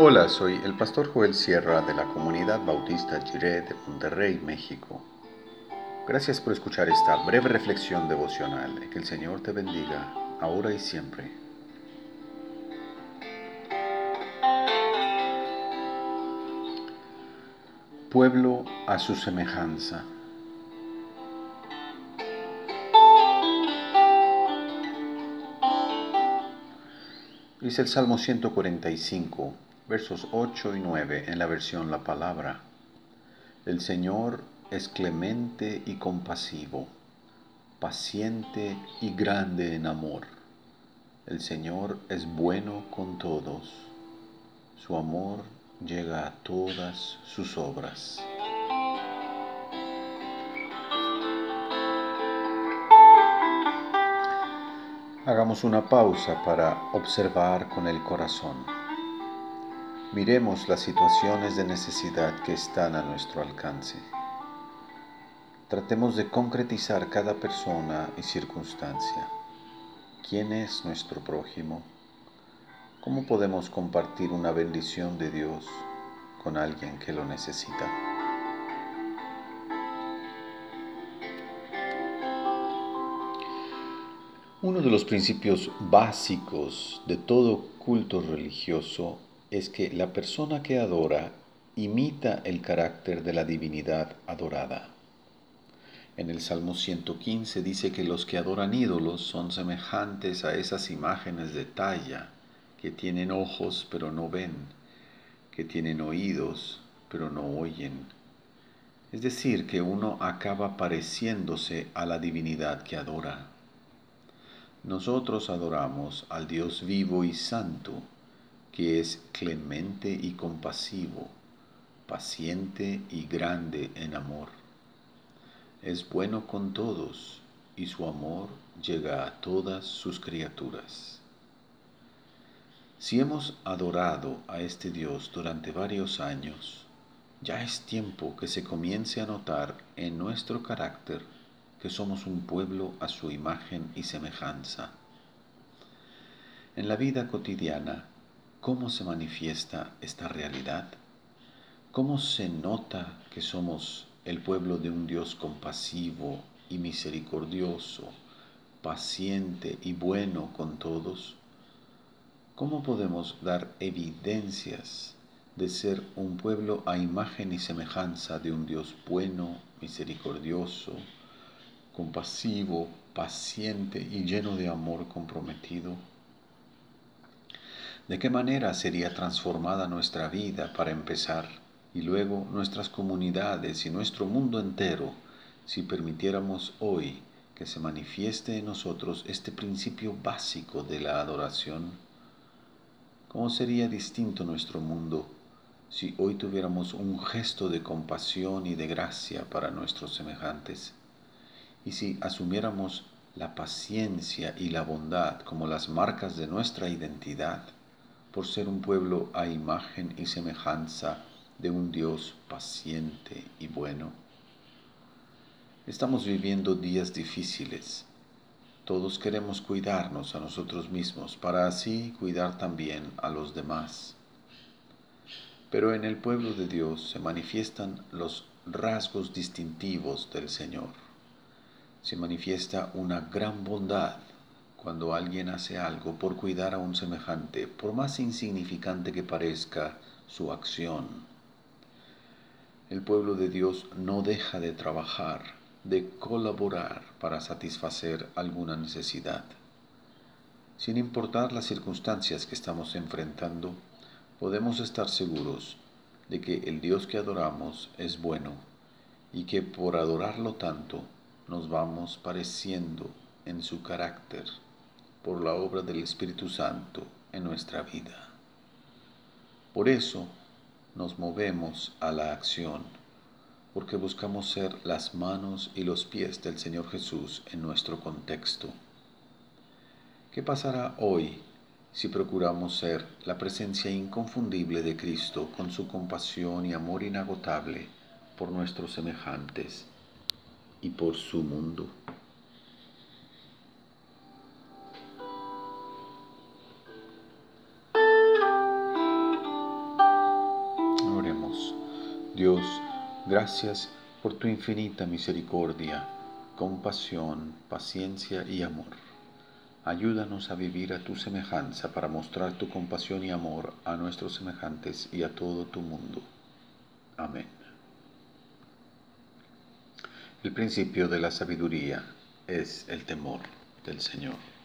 Hola, soy el pastor Joel Sierra de la comunidad bautista Jiré de Monterrey, México. Gracias por escuchar esta breve reflexión devocional. Que el Señor te bendiga, ahora y siempre. Pueblo a su semejanza. Dice el Salmo 145 versos 8 y 9 en la versión La Palabra. El Señor es clemente y compasivo, paciente y grande en amor. El Señor es bueno con todos. Su amor llega a todas sus obras. Hagamos una pausa para observar con el corazón. Miremos las situaciones de necesidad que están a nuestro alcance. Tratemos de concretizar cada persona y circunstancia. ¿Quién es nuestro prójimo? ¿Cómo podemos compartir una bendición de Dios con alguien que lo necesita? Uno de los principios básicos de todo culto religioso es que la persona que adora imita el carácter de la divinidad adorada. En el Salmo 115 dice que los que adoran ídolos son semejantes a esas imágenes de talla, que tienen ojos pero no ven, que tienen oídos pero no oyen. Es decir, que uno acaba pareciéndose a la divinidad que adora. Nosotros adoramos al Dios vivo y santo, que es clemente y compasivo, paciente y grande en amor. Es bueno con todos y su amor llega a todas sus criaturas. Si hemos adorado a este Dios durante varios años, ya es tiempo que se comience a notar en nuestro carácter que somos un pueblo a su imagen y semejanza. En la vida cotidiana, ¿Cómo se manifiesta esta realidad? ¿Cómo se nota que somos el pueblo de un Dios compasivo y misericordioso, paciente y bueno con todos? ¿Cómo podemos dar evidencias de ser un pueblo a imagen y semejanza de un Dios bueno, misericordioso, compasivo, paciente y lleno de amor comprometido? ¿De qué manera sería transformada nuestra vida para empezar y luego nuestras comunidades y nuestro mundo entero si permitiéramos hoy que se manifieste en nosotros este principio básico de la adoración? ¿Cómo sería distinto nuestro mundo si hoy tuviéramos un gesto de compasión y de gracia para nuestros semejantes? Y si asumiéramos la paciencia y la bondad como las marcas de nuestra identidad, por ser un pueblo a imagen y semejanza de un Dios paciente y bueno. Estamos viviendo días difíciles. Todos queremos cuidarnos a nosotros mismos para así cuidar también a los demás. Pero en el pueblo de Dios se manifiestan los rasgos distintivos del Señor. Se manifiesta una gran bondad cuando alguien hace algo por cuidar a un semejante, por más insignificante que parezca su acción. El pueblo de Dios no deja de trabajar, de colaborar para satisfacer alguna necesidad. Sin importar las circunstancias que estamos enfrentando, podemos estar seguros de que el Dios que adoramos es bueno y que por adorarlo tanto nos vamos pareciendo en su carácter por la obra del Espíritu Santo en nuestra vida. Por eso nos movemos a la acción, porque buscamos ser las manos y los pies del Señor Jesús en nuestro contexto. ¿Qué pasará hoy si procuramos ser la presencia inconfundible de Cristo con su compasión y amor inagotable por nuestros semejantes y por su mundo? Gracias por tu infinita misericordia, compasión, paciencia y amor. Ayúdanos a vivir a tu semejanza para mostrar tu compasión y amor a nuestros semejantes y a todo tu mundo. Amén. El principio de la sabiduría es el temor del Señor.